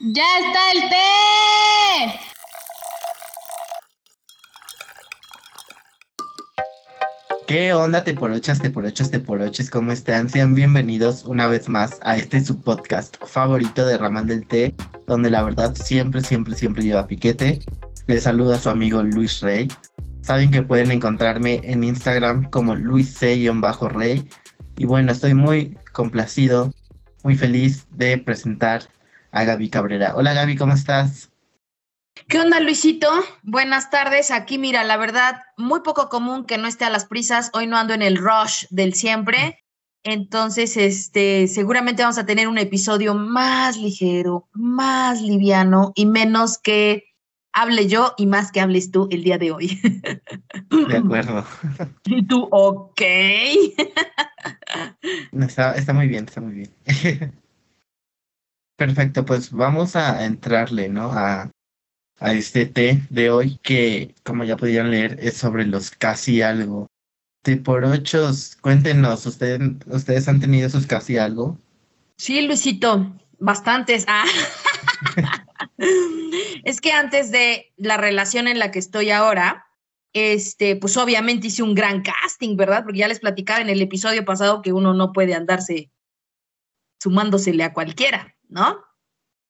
¡Ya está el té! ¿Qué onda, te por ochas, te por ochas, te por ochas? ¿Cómo están? Sean bienvenidos una vez más a este su podcast favorito de Raman del Té, donde la verdad siempre, siempre, siempre lleva piquete. Les saluda su amigo Luis Rey. Saben que pueden encontrarme en Instagram como Luis C-Rey. Y bueno, estoy muy complacido, muy feliz de presentar a Gaby Cabrera. Hola Gaby, ¿cómo estás? ¿Qué onda, Luisito? Buenas tardes. Aquí, mira, la verdad, muy poco común que no esté a las prisas. Hoy no ando en el rush del siempre. Entonces, este, seguramente vamos a tener un episodio más ligero, más liviano y menos que hable yo y más que hables tú el día de hoy. De acuerdo. Y tú, ok. Está, está muy bien, está muy bien. Perfecto, pues vamos a entrarle, ¿no? A, a este té de hoy que, como ya pudieron leer, es sobre los casi algo. Té por ochos, cuéntenos, ¿ustedes, ¿ustedes han tenido sus casi algo? Sí, Luisito, bastantes. Ah. es que antes de la relación en la que estoy ahora, este, pues obviamente hice un gran casting, ¿verdad? Porque ya les platicaba en el episodio pasado que uno no puede andarse sumándosele a cualquiera, ¿no?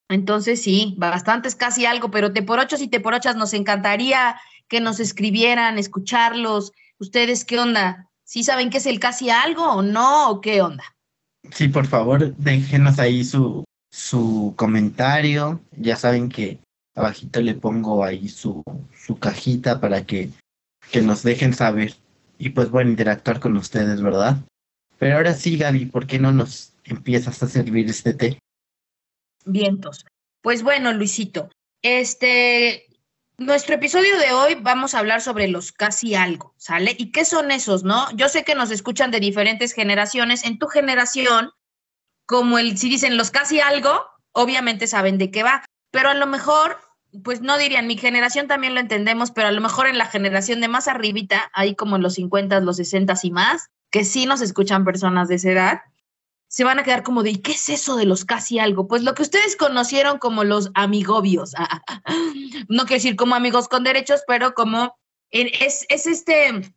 Entonces sí, bastantes casi algo, pero te por ochos y te por ochas nos encantaría que nos escribieran, escucharlos. ¿Ustedes qué onda? ¿Sí saben qué es el casi algo o no? ¿O qué onda? Sí, por favor, déjenos ahí su, su comentario. Ya saben que abajito le pongo ahí su, su cajita para que, que nos dejen saber y pues bueno, interactuar con ustedes, ¿verdad? Pero ahora sí, Gaby, ¿por qué no nos empiezas a servir este té? Vientos. Pues bueno, Luisito, este, nuestro episodio de hoy vamos a hablar sobre los casi algo, ¿sale? ¿Y qué son esos, no? Yo sé que nos escuchan de diferentes generaciones. En tu generación, como el, si dicen los casi algo, obviamente saben de qué va, pero a lo mejor, pues no dirían, mi generación también lo entendemos, pero a lo mejor en la generación de más arribita, ahí como en los 50, los 60 y más, que sí nos escuchan personas de esa edad, se van a quedar como de, ¿y qué es eso de los casi algo? Pues lo que ustedes conocieron como los amigobios. no quiero decir como amigos con derechos, pero como es, es este,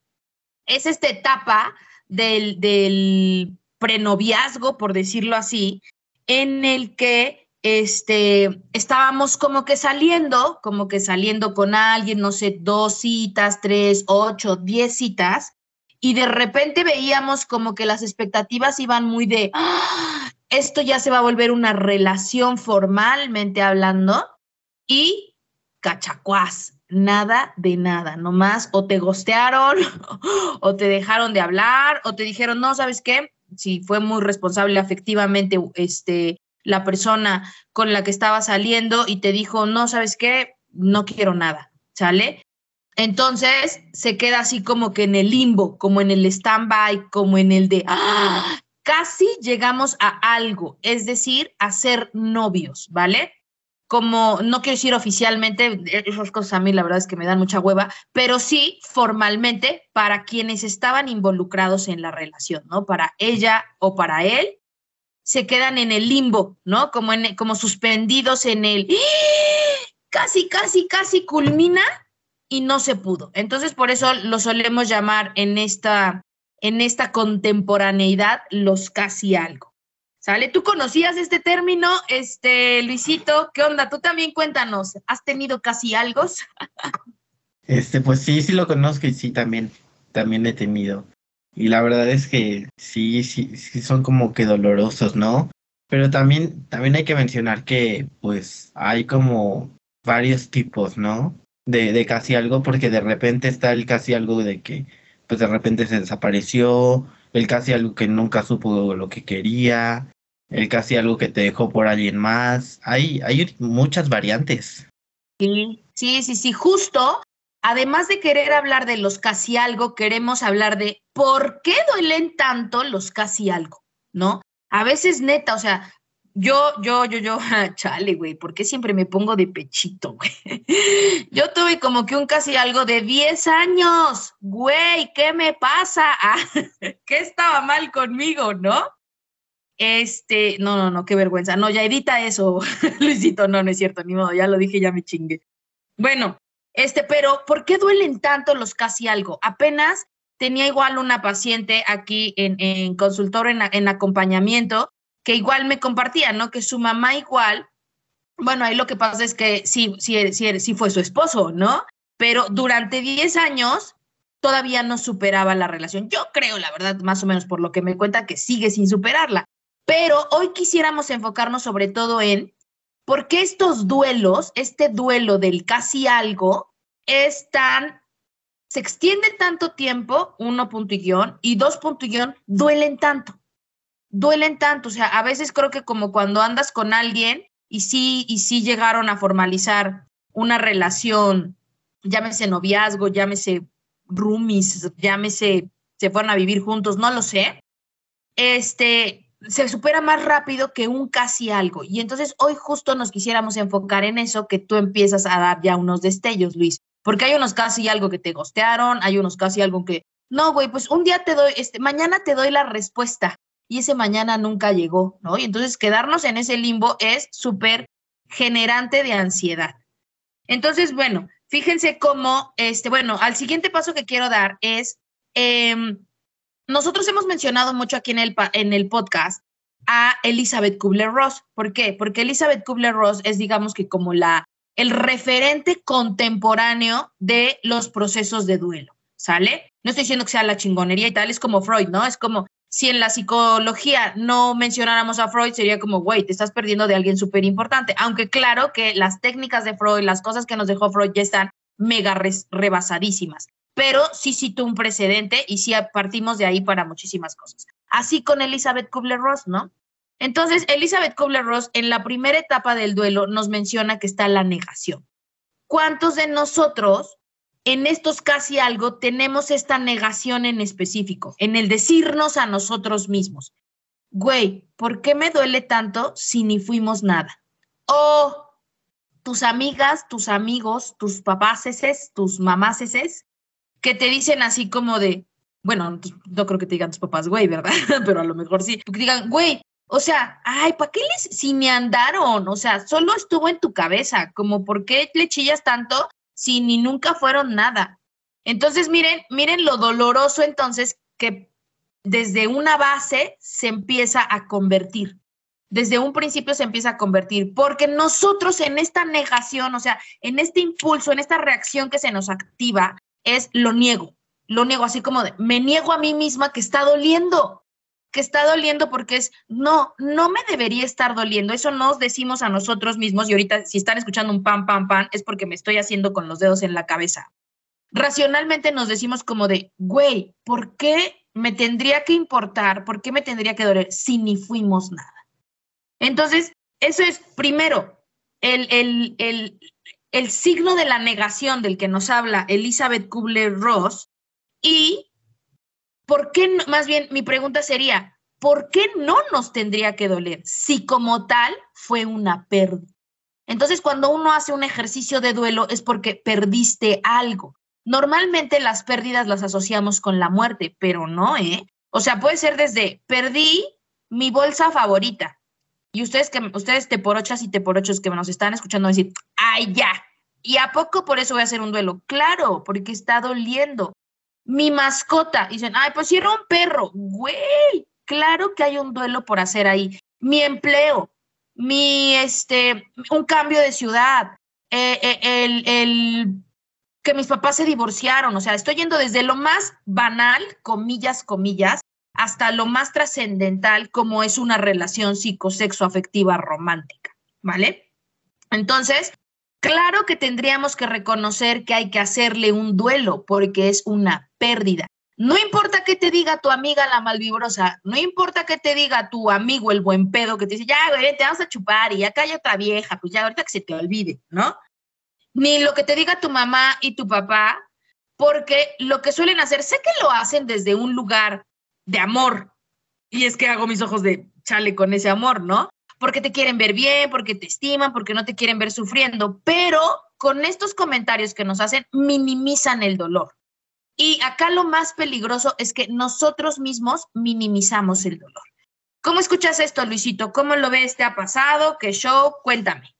es esta etapa del, del prenoviazgo, por decirlo así, en el que este, estábamos como que saliendo, como que saliendo con alguien, no sé, dos citas, tres, ocho, diez citas, y de repente veíamos como que las expectativas iban muy de, ¡Ah! esto ya se va a volver una relación formalmente hablando y cachacuás, nada de nada, nomás o te gostearon o te dejaron de hablar o te dijeron, no, ¿sabes qué? Si fue muy responsable afectivamente este, la persona con la que estaba saliendo y te dijo, no, ¿sabes qué? No quiero nada, ¿sale? Entonces se queda así como que en el limbo, como en el stand-by, como en el de, ¡ah! casi llegamos a algo, es decir, a ser novios, ¿vale? Como, no quiero decir oficialmente, esas cosas a mí la verdad es que me dan mucha hueva, pero sí formalmente para quienes estaban involucrados en la relación, ¿no? Para ella o para él, se quedan en el limbo, ¿no? Como, en, como suspendidos en el, ¡Ah! casi, casi, casi culmina y no se pudo. Entonces, por eso lo solemos llamar en esta, en esta contemporaneidad los casi algo. ¿Sale? ¿Tú conocías este término, este, Luisito? ¿Qué onda? Tú también cuéntanos, ¿has tenido casi algo? Este, pues sí, sí lo conozco y sí también, también he tenido. Y la verdad es que sí, sí, sí son como que dolorosos, ¿no? Pero también, también hay que mencionar que pues hay como varios tipos, ¿no? De, de casi algo, porque de repente está el casi algo de que, pues de repente se desapareció, el casi algo que nunca supo lo que quería, el casi algo que te dejó por alguien más. Hay, hay muchas variantes. Sí, sí, sí, sí, justo. Además de querer hablar de los casi algo, queremos hablar de por qué duelen tanto los casi algo, ¿no? A veces neta, o sea, yo, yo, yo, yo, chale, güey, ¿por qué siempre me pongo de pechito, güey? Yo tuve como que un casi algo de 10 años, güey, ¿qué me pasa? ¿Qué estaba mal conmigo, no? Este, no, no, no, qué vergüenza. No, ya edita eso, Luisito. No, no es cierto, ni modo, ya lo dije, ya me chingue. Bueno, este, pero ¿por qué duelen tanto los casi algo? Apenas tenía igual una paciente aquí en, en consultorio, en, en acompañamiento, que igual me compartía, ¿no? Que su mamá igual, bueno, ahí lo que pasa es que sí, sí, sí, sí fue su esposo, ¿no? Pero durante 10 años todavía no superaba la relación. Yo creo, la verdad, más o menos por lo que me cuenta, que sigue sin superarla. Pero hoy quisiéramos enfocarnos sobre todo en por qué estos duelos, este duelo del casi algo, es tan, se extiende tanto tiempo, uno punto y guion, y dos punto y guion, duelen tanto. Duelen tanto. O sea, a veces creo que como cuando andas con alguien y sí, y sí llegaron a formalizar una relación, llámese noviazgo, llámese roomies, llámese, se fueron a vivir juntos, no lo sé. Este, se supera más rápido que un casi algo. Y entonces hoy justo nos quisiéramos enfocar en eso, que tú empiezas a dar ya unos destellos, Luis, porque hay unos casi algo que te gostearon, hay unos casi algo que, no, güey, pues un día te doy, este, mañana te doy la respuesta y ese mañana nunca llegó, ¿no? Y entonces quedarnos en ese limbo es súper generante de ansiedad. Entonces, bueno, fíjense cómo, este, bueno, al siguiente paso que quiero dar es, eh, nosotros hemos mencionado mucho aquí en el, en el podcast a Elizabeth Kubler-Ross. ¿Por qué? Porque Elizabeth Kubler-Ross es, digamos que como la, el referente contemporáneo de los procesos de duelo, ¿sale? No estoy diciendo que sea la chingonería y tal, es como Freud, ¿no? Es como si en la psicología no mencionáramos a Freud, sería como, güey, te estás perdiendo de alguien súper importante. Aunque claro que las técnicas de Freud, las cosas que nos dejó Freud ya están mega rebasadísimas pero sí citó un precedente y sí partimos de ahí para muchísimas cosas. Así con Elizabeth Kubler-Ross, ¿no? Entonces, Elizabeth Kubler-Ross en la primera etapa del duelo nos menciona que está la negación. ¿Cuántos de nosotros en estos casi algo tenemos esta negación en específico, en el decirnos a nosotros mismos, güey, ¿por qué me duele tanto si ni fuimos nada? O tus amigas, tus amigos, tus papás, tus mamás, que te dicen así como de, bueno, no creo que te digan tus papás, güey, ¿verdad? Pero a lo mejor sí, que digan, güey, o sea, ay, ¿para qué les, si me andaron? O sea, solo estuvo en tu cabeza, como, ¿por qué le chillas tanto si ni nunca fueron nada? Entonces, miren, miren lo doloroso entonces que desde una base se empieza a convertir. Desde un principio se empieza a convertir, porque nosotros en esta negación, o sea, en este impulso, en esta reacción que se nos activa, es lo niego, lo niego así como de, me niego a mí misma que está doliendo, que está doliendo porque es, no, no me debería estar doliendo, eso nos decimos a nosotros mismos y ahorita si están escuchando un pan, pan, pan, es porque me estoy haciendo con los dedos en la cabeza. Racionalmente nos decimos como de, güey, ¿por qué me tendría que importar? ¿Por qué me tendría que doler si ni fuimos nada? Entonces, eso es primero, el, el, el, el signo de la negación del que nos habla Elizabeth Kubler-Ross y por qué, más bien mi pregunta sería, ¿por qué no nos tendría que doler si como tal fue una pérdida? Entonces, cuando uno hace un ejercicio de duelo es porque perdiste algo. Normalmente las pérdidas las asociamos con la muerte, pero no, ¿eh? O sea, puede ser desde perdí mi bolsa favorita, y ustedes que ustedes teporochas y teporochos que nos están escuchando decir, ay, ya. ¿Y a poco por eso voy a hacer un duelo? Claro, porque está doliendo. Mi mascota, dicen, ay, pues era un perro, güey, claro que hay un duelo por hacer ahí. Mi empleo, mi, este, un cambio de ciudad, eh, eh, el, el que mis papás se divorciaron, o sea, estoy yendo desde lo más banal, comillas, comillas, hasta lo más trascendental como es una relación psicosexoafectiva romántica, ¿vale? Entonces, claro que tendríamos que reconocer que hay que hacerle un duelo porque es una pérdida. No importa que te diga tu amiga la malvibrosa, no importa que te diga tu amigo el buen pedo que te dice, ya, te vamos a chupar y acá hay otra vieja, pues ya ahorita que se te olvide, ¿no? Ni lo que te diga tu mamá y tu papá, porque lo que suelen hacer, sé que lo hacen desde un lugar de amor. Y es que hago mis ojos de chale con ese amor, ¿no? Porque te quieren ver bien, porque te estiman, porque no te quieren ver sufriendo, pero con estos comentarios que nos hacen, minimizan el dolor. Y acá lo más peligroso es que nosotros mismos minimizamos el dolor. ¿Cómo escuchas esto, Luisito? ¿Cómo lo ves? ¿Te ha pasado? ¿Qué show? Cuéntame.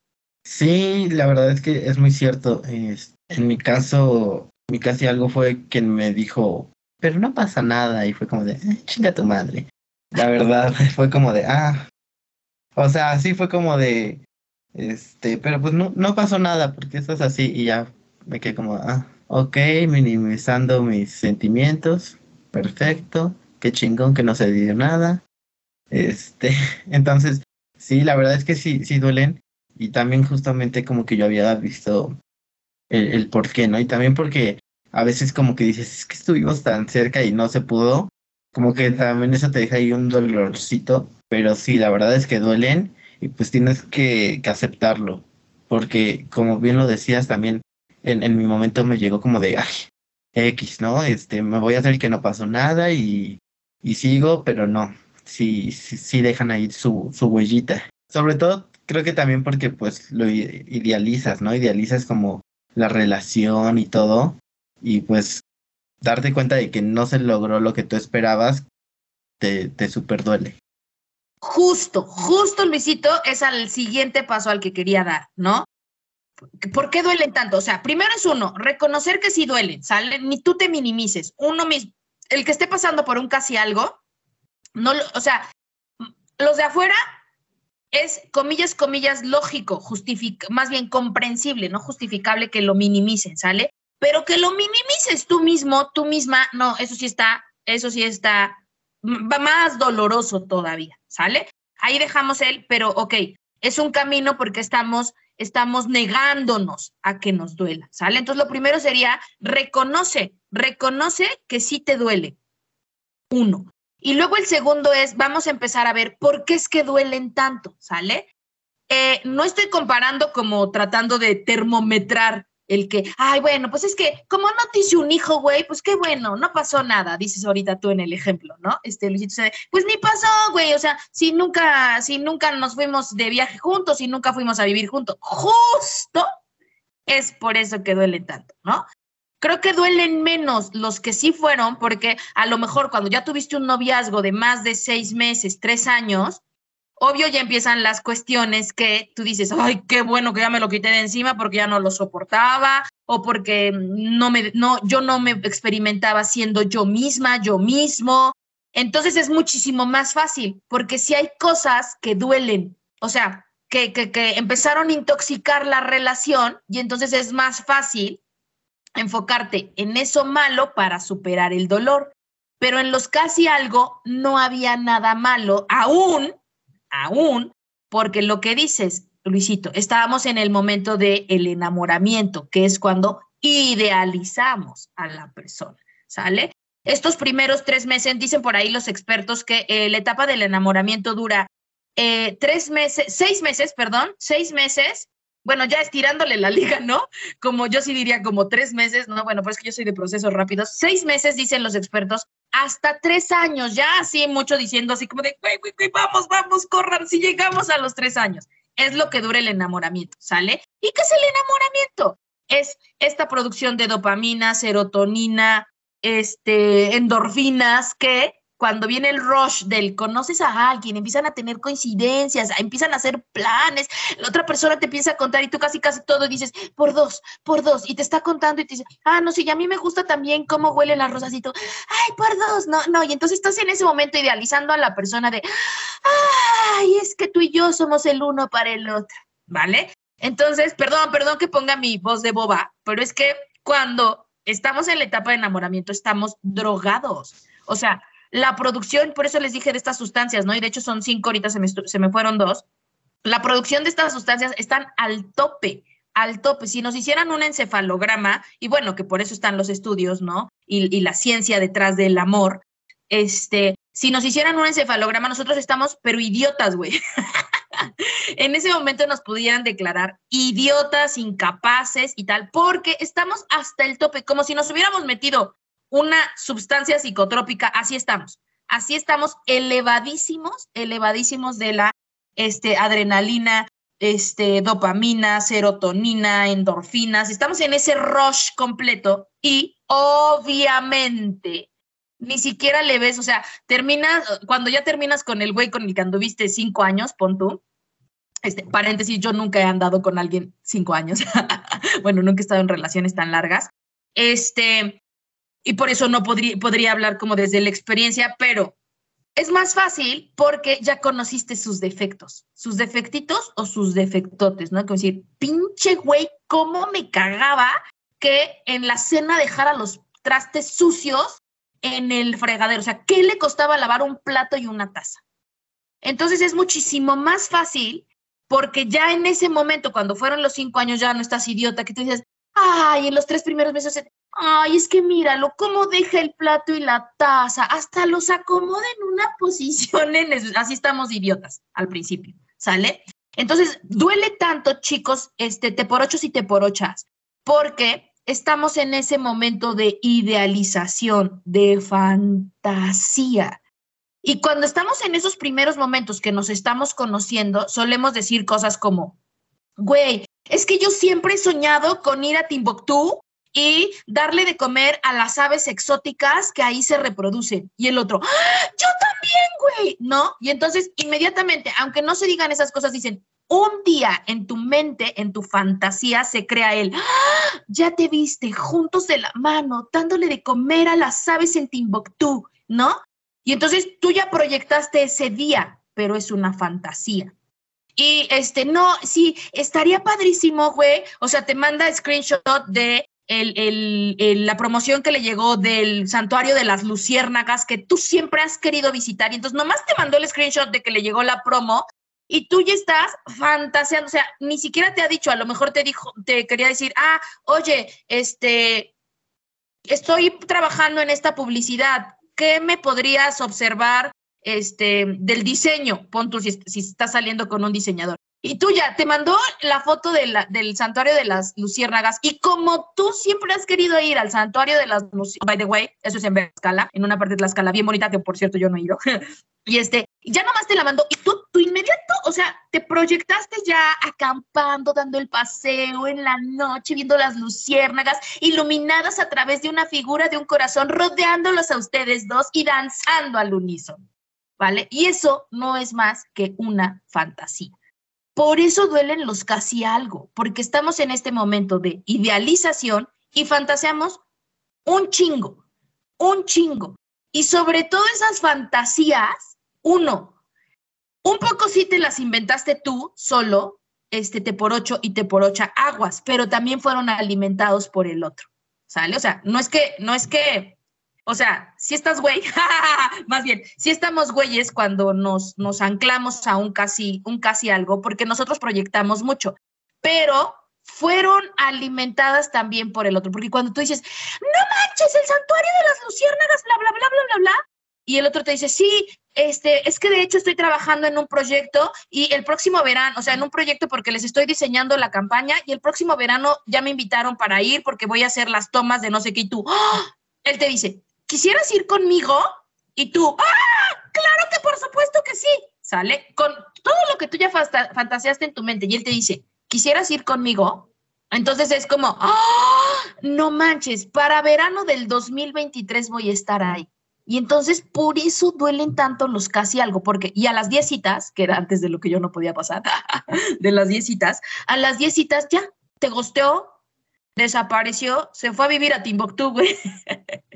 Sí, la verdad es que es muy cierto. En mi caso, mi casi algo fue quien me dijo, pero no pasa nada. Y fue como de, "Eh, chinga tu madre. La verdad, fue como de, ah. O sea, sí fue como de, este, pero pues no, no pasó nada porque esto es así. Y ya me quedé como, ah, ok, minimizando mis sentimientos. Perfecto. Qué chingón que no se dio nada. Este, entonces, sí, la verdad es que sí, sí duelen. Y también justamente como que yo había visto el, el por qué, ¿no? Y también porque a veces como que dices, es que estuvimos tan cerca y no se pudo, como que también eso te deja ahí un dolorcito, pero sí, la verdad es que duelen y pues tienes que, aceptarlo, porque como bien lo decías también, en, en mi momento me llegó como de, ay, X, ¿no? Este, me voy a hacer que no pasó nada y, sigo, pero no, sí, sí, sí dejan ahí su, su huellita. Sobre todo creo que también porque pues lo idealizas, ¿no? Idealizas como la relación y todo y pues darte cuenta de que no se logró lo que tú esperabas te, te super duele. Justo, justo, Luisito, es al siguiente paso al que quería dar, ¿no? ¿Por qué duelen tanto? O sea, primero es uno, reconocer que sí duelen, ¿sale? Ni tú te minimices. Uno mismo, el que esté pasando por un casi algo, no, o sea, los de afuera es, comillas, comillas, lógico, más bien comprensible, no justificable que lo minimicen, ¿sale? Pero que lo minimices tú mismo, tú misma, no, eso sí está, eso sí está más doloroso todavía, ¿sale? Ahí dejamos el, pero ok, es un camino porque estamos, estamos negándonos a que nos duela, ¿sale? Entonces lo primero sería, reconoce, reconoce que sí te duele. Uno. Y luego el segundo es, vamos a empezar a ver por qué es que duelen tanto, ¿sale? Eh, no estoy comparando como tratando de termometrar el que, ay, bueno, pues es que como no te hice un hijo, güey, pues qué bueno, no pasó nada, dices ahorita tú en el ejemplo, ¿no? Este, Luisito, se- pues ni pasó, güey, o sea, si nunca, si nunca nos fuimos de viaje juntos, si nunca fuimos a vivir juntos, justo es por eso que duelen tanto, ¿no? Creo que duelen menos los que sí fueron, porque a lo mejor cuando ya tuviste un noviazgo de más de seis meses, tres años, obvio ya empiezan las cuestiones que tú dices, ay, qué bueno que ya me lo quité de encima porque ya no lo soportaba o porque no me, no, yo no me experimentaba siendo yo misma, yo mismo. Entonces es muchísimo más fácil porque si hay cosas que duelen, o sea, que, que, que empezaron a intoxicar la relación y entonces es más fácil enfocarte en eso malo para superar el dolor. Pero en los casi algo no había nada malo, aún, aún, porque lo que dices, Luisito, estábamos en el momento del el enamoramiento, que es cuando idealizamos a la persona, ¿sale? Estos primeros tres meses, dicen por ahí los expertos que eh, la etapa del enamoramiento dura eh, tres meses, seis meses, perdón, seis meses. Bueno, ya estirándole la liga, ¿no? Como yo sí diría como tres meses, ¿no? Bueno, pues es que yo soy de procesos rápidos. Seis meses, dicen los expertos, hasta tres años, ya así mucho diciendo así como de, güey, güey, güey, vamos, vamos, corran, si llegamos a los tres años. Es lo que dura el enamoramiento, ¿sale? ¿Y qué es el enamoramiento? Es esta producción de dopamina, serotonina, este, endorfinas, que cuando viene el rush del conoces a alguien, empiezan a tener coincidencias, empiezan a hacer planes, la otra persona te empieza a contar y tú casi casi todo dices, por dos, por dos, y te está contando y te dice, ah, no, sí, y a mí me gusta también cómo huelen las rosas y tú, ay, por dos, no, no, y entonces estás en ese momento idealizando a la persona de, ay, es que tú y yo somos el uno para el otro, ¿vale? Entonces, perdón, perdón que ponga mi voz de boba, pero es que cuando estamos en la etapa de enamoramiento estamos drogados, o sea, la producción, por eso les dije de estas sustancias, ¿no? Y de hecho son cinco, ahorita se me, se me fueron dos. La producción de estas sustancias están al tope, al tope. Si nos hicieran un encefalograma, y bueno, que por eso están los estudios, ¿no? Y, y la ciencia detrás del amor, este, si nos hicieran un encefalograma, nosotros estamos, pero idiotas, güey. en ese momento nos pudieran declarar idiotas, incapaces y tal, porque estamos hasta el tope, como si nos hubiéramos metido una sustancia psicotrópica, así estamos, así estamos elevadísimos, elevadísimos de la este, adrenalina, este, dopamina, serotonina, endorfinas, estamos en ese rush completo y obviamente ni siquiera le ves, o sea, terminas, cuando ya terminas con el güey con el que anduviste cinco años, pon tú, este, paréntesis, yo nunca he andado con alguien cinco años, bueno, nunca he estado en relaciones tan largas, este, y por eso no podría, hablar como desde la experiencia, pero es más fácil porque ya conociste sus defectos, sus defectitos o sus defectotes, ¿no? Como decir, pinche güey, ¿cómo me cagaba que en la cena dejara los trastes sucios en el fregadero? O sea, ¿qué le costaba lavar un plato y una taza? Entonces es muchísimo más fácil porque ya en ese momento, cuando fueron los cinco años, ya no estás idiota, que tú dices, ay, en los tres primeros meses, ay, es que míralo, cómo deja el plato y la taza, hasta los acomoda en una posición, así estamos idiotas al principio, ¿sale? Entonces, duele tanto, chicos, este, te por ochos y te por ochas, porque estamos en ese momento de idealización, de fantasía. Y cuando estamos en esos primeros momentos que nos estamos conociendo, solemos decir cosas como, güey, es que yo siempre he soñado con ir a Timbuktu y darle de comer a las aves exóticas que ahí se reproducen. Y el otro, ¡Ah, yo también, güey, ¿no? Y entonces, inmediatamente, aunque no se digan esas cosas, dicen, un día en tu mente, en tu fantasía, se crea él. ¡Ah, ya te viste juntos de la mano, dándole de comer a las aves en Timbuktu, ¿no? Y entonces tú ya proyectaste ese día, pero es una fantasía. Y este, no, sí, estaría padrísimo, güey. O sea, te manda screenshot de el, la promoción que le llegó del santuario de las luciérnagas que tú siempre has querido visitar. Y entonces nomás te mandó el screenshot de que le llegó la promo y tú ya estás fantaseando. O sea, ni siquiera te ha dicho, a lo mejor te dijo, te quería decir, ah, oye, este, estoy trabajando en esta publicidad. ¿Qué me podrías observar este, del diseño? Pon tú si, si estás saliendo con un diseñador. Y tú ya, te mandó la foto de del santuario de las luciérnagas. Y como tú siempre has querido ir al santuario de las luciérnagas, by the way, eso es en Tlaxcala, en una parte de Tlaxcala bien bonita, que por cierto yo no he ido. y este, ya nomás te la mandó. Y tú, tu inmediato, o sea, te proyectaste ya acampando, dando el paseo en la noche, viendo las luciérnagas iluminadas a través de una figura de un corazón, rodeándolos a ustedes dos y danzando al unísono. ¿Vale? Y eso no es más que una fantasía. Por eso duelen los casi algo, porque estamos en este momento de idealización y fantaseamos un chingo, un chingo. Y sobre todo esas fantasías, uno, un poco sí te las inventaste tú solo, este te por ocho y te por ocho aguas, pero también fueron alimentados por el otro, ¿sale? O sea, no es que, no es que o sea, si estás güey, más bien, si estamos güeyes cuando nos, nos anclamos a un casi, un casi algo, porque nosotros proyectamos mucho, pero fueron alimentadas también por el otro, porque cuando tú dices, no manches, el santuario de las luciérnagas, bla, bla, bla, bla, bla, bla, y el otro te dice, sí, este, es que de hecho estoy trabajando en un proyecto y el próximo verano, o sea, en un proyecto porque les estoy diseñando la campaña y el próximo verano ya me invitaron para ir porque voy a hacer las tomas de no sé qué y tú, ¡ah! él te dice, ¿quisieras ir conmigo? Y tú, ¡ah! Claro que por supuesto que sí, ¿sale? Con todo lo que tú ya fantaseaste en tu mente y él te dice, ¿quisieras ir conmigo? Entonces es como, ¡ah! No manches, para verano del 2023 voy a estar ahí. Y entonces por eso duelen tanto los casi algo, porque, y a las 10 citas, que era antes de lo que yo no podía pasar, de las 10 citas, a las 10 citas ya, te gosteó, desapareció, se fue a vivir a Timbuktu, güey,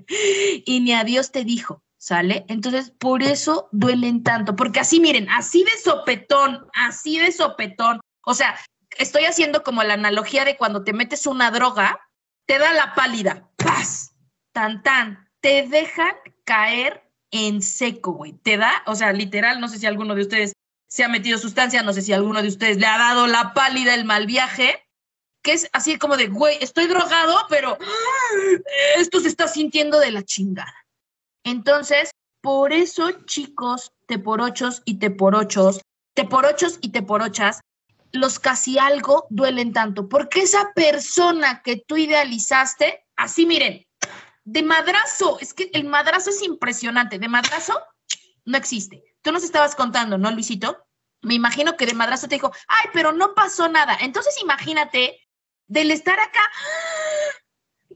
y ni a Dios te dijo, ¿sale? Entonces, por eso duelen tanto, porque así, miren, así de sopetón, así de sopetón, o sea, estoy haciendo como la analogía de cuando te metes una droga, te da la pálida, ¡paz! Tan, tan, te dejan caer en seco, güey, te da, o sea, literal, no sé si alguno de ustedes se ha metido sustancia, no sé si alguno de ustedes le ha dado la pálida, el mal viaje, que es así como de, güey, estoy drogado, pero esto se está sintiendo de la chingada. Entonces, por eso, chicos, te por ochos y te por ochos, te por ochos y te por ochas, los casi algo duelen tanto, porque esa persona que tú idealizaste, así miren, de madrazo, es que el madrazo es impresionante, de madrazo no existe. Tú nos estabas contando, ¿no, Luisito? Me imagino que de madrazo te dijo, ay, pero no pasó nada. Entonces imagínate del estar acá,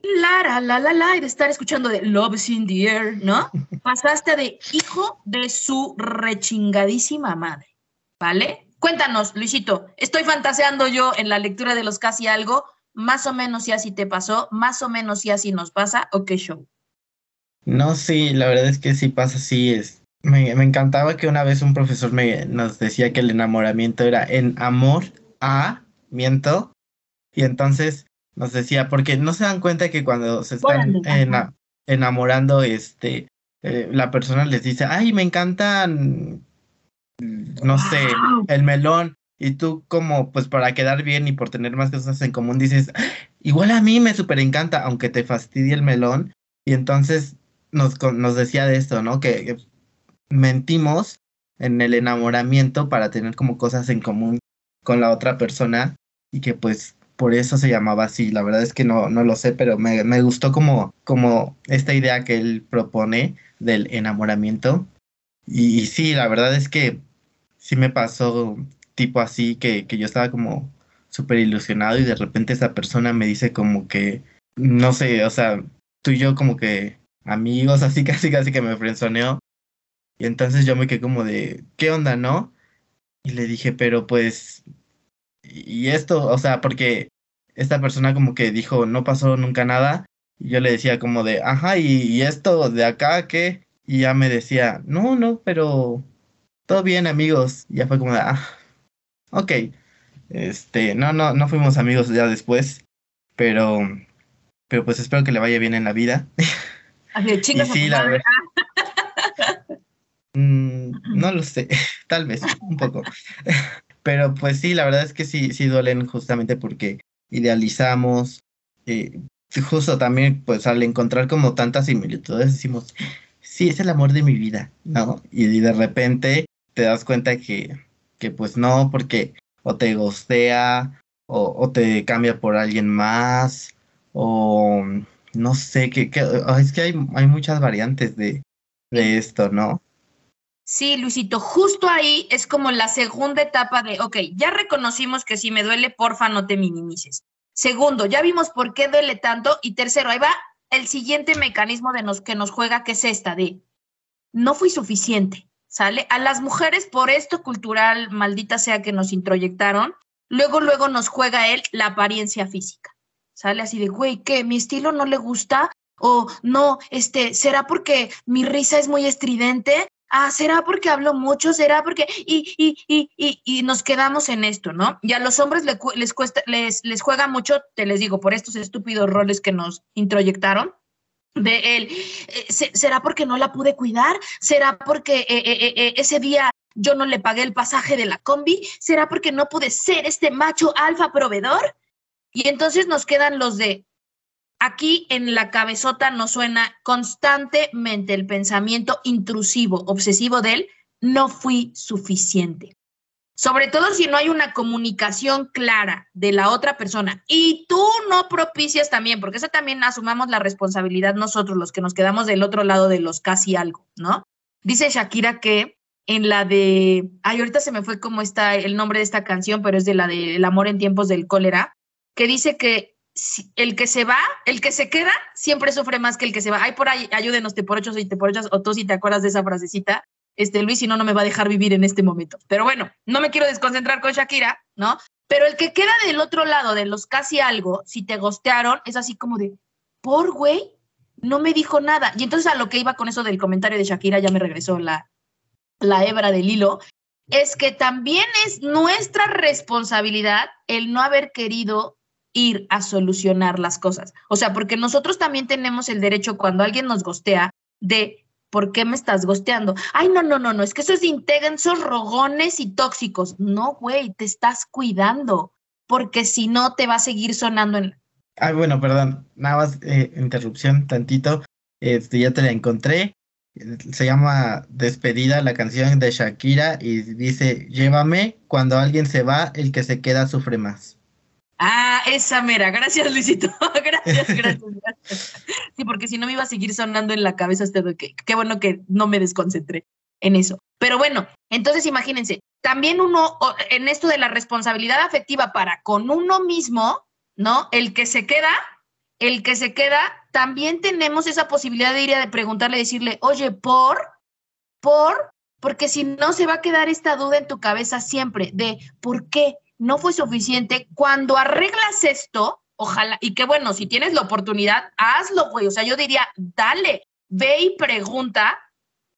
la, la, la, la, la, y de estar escuchando de Love's in the Air, ¿no? Pasaste de hijo de su rechingadísima madre, ¿vale? Cuéntanos, Luisito, estoy fantaseando yo en la lectura de los casi algo, más o menos si así te pasó, más o menos si así nos pasa, o qué show. No, sí, la verdad es que sí pasa así. Es. Me, me encantaba que una vez un profesor me, nos decía que el enamoramiento era en amor a miento. Y entonces nos decía, porque no se dan cuenta que cuando se están ena- enamorando, este, eh, la persona les dice, ay, me encantan, no sé, el melón. Y tú como, pues para quedar bien y por tener más cosas en común, dices, "Ah, igual a mí me súper encanta, aunque te fastidie el melón. Y entonces nos, nos decía de esto, ¿no? Que, que mentimos en el enamoramiento para tener como cosas en común con la otra persona y que pues por eso se llamaba así. La verdad es que no, no lo sé, pero me, me gustó como, como esta idea que él propone del enamoramiento. Y, y sí, la verdad es que sí me pasó tipo así, que, que yo estaba como súper ilusionado y de repente esa persona me dice como que, no sé, o sea, tú y yo como que amigos, así casi casi que me frenzoneó. Y entonces yo me quedé como de, ¿qué onda, no? Y le dije, pero pues, y esto, o sea, porque esta persona como que dijo, no pasó nunca nada. Y yo le decía como de, ajá, ¿y, y esto de acá qué? Y ya me decía, no, no, pero todo bien, amigos. Y ya fue como de, ah, ok. Este, no, no, no fuimos amigos ya después, pero, pero pues espero que le vaya bien en la vida. Así de Y chingas a sí, tu la verdad. Mm, no lo sé, tal vez, un poco. Pero pues sí, la verdad es que sí, sí duelen justamente porque idealizamos. eh, justo también, pues al encontrar como tantas similitudes, decimos, sí, es el amor de mi vida, ¿no? Y, de repente te das cuenta que, que pues no, porque o te gostea, o, o te cambia por alguien más, o no sé, que, que es que hay, hay muchas variantes de, de esto, ¿no? Sí, Luisito, justo ahí es como la segunda etapa de, ok, ya reconocimos que si me duele, porfa, no te minimices. Segundo, ya vimos por qué duele tanto. Y tercero, ahí va el siguiente mecanismo de nos, que nos juega, que es esta de, no fui suficiente, ¿sale? A las mujeres, por esto cultural, maldita sea que nos introyectaron, luego, luego nos juega él la apariencia física, ¿sale? Así de, güey, ¿qué? ¿Mi estilo no le gusta? O no, este, ¿será porque mi risa es muy estridente? Ah, ¿será porque hablo mucho? ¿Será porque...? Y, y, y, y, y nos quedamos en esto, ¿no? Y a los hombres le cu- les, cuesta, les, les juega mucho, te les digo, por estos estúpidos roles que nos introyectaron, de él, eh, se- ¿será porque no la pude cuidar? ¿Será porque eh, eh, ese día yo no le pagué el pasaje de la combi? ¿Será porque no pude ser este macho alfa proveedor? Y entonces nos quedan los de, Aquí en la cabezota nos suena constantemente el pensamiento intrusivo, obsesivo de él, no fui suficiente. Sobre todo si no hay una comunicación clara de la otra persona y tú no propicias también, porque esa también asumamos la responsabilidad nosotros, los que nos quedamos del otro lado de los casi algo, ¿no? Dice Shakira que en la de, ay, ahorita se me fue como está el nombre de esta canción, pero es de la de El amor en tiempos del cólera, que dice que el que se va, el que se queda, siempre sufre más que el que se va. Ay, por ahí, ayúdenos, te por ocho, te por ocho, o tú si te acuerdas de esa frasecita, este Luis, si no, no me va a dejar vivir en este momento. Pero bueno, no me quiero desconcentrar con Shakira, ¿no? Pero el que queda del otro lado de los casi algo, si te gostearon, es así como de, por güey, no me dijo nada. Y entonces a lo que iba con eso del comentario de Shakira, ya me regresó la, la hebra del hilo, es que también es nuestra responsabilidad el no haber querido ir a solucionar las cosas. O sea, porque nosotros también tenemos el derecho cuando alguien nos gostea de ¿por qué me estás gosteando? Ay, no, no, no, no, es que eso es de intensos rogones y tóxicos. No, güey, te estás cuidando, porque si no te va a seguir sonando en... Ay, bueno, perdón, nada más eh, interrupción tantito. Este, ya te la encontré. Se llama Despedida, la canción de Shakira, y dice, llévame, cuando alguien se va, el que se queda sufre más. Ah, esa mera. Gracias, Luisito. gracias, gracias, gracias. Sí, porque si no me iba a seguir sonando en la cabeza este que qué bueno que no me desconcentré en eso. Pero bueno, entonces imagínense, también uno en esto de la responsabilidad afectiva para con uno mismo, ¿no? El que se queda el que se queda, también tenemos esa posibilidad de ir a preguntarle, decirle, oye, ¿por? ¿Por? Porque si no, se va a quedar esta duda en tu cabeza siempre de por qué no fue suficiente. Cuando arreglas esto, ojalá, y qué bueno, si tienes la oportunidad, hazlo, güey. O sea, yo diría, dale, ve y pregunta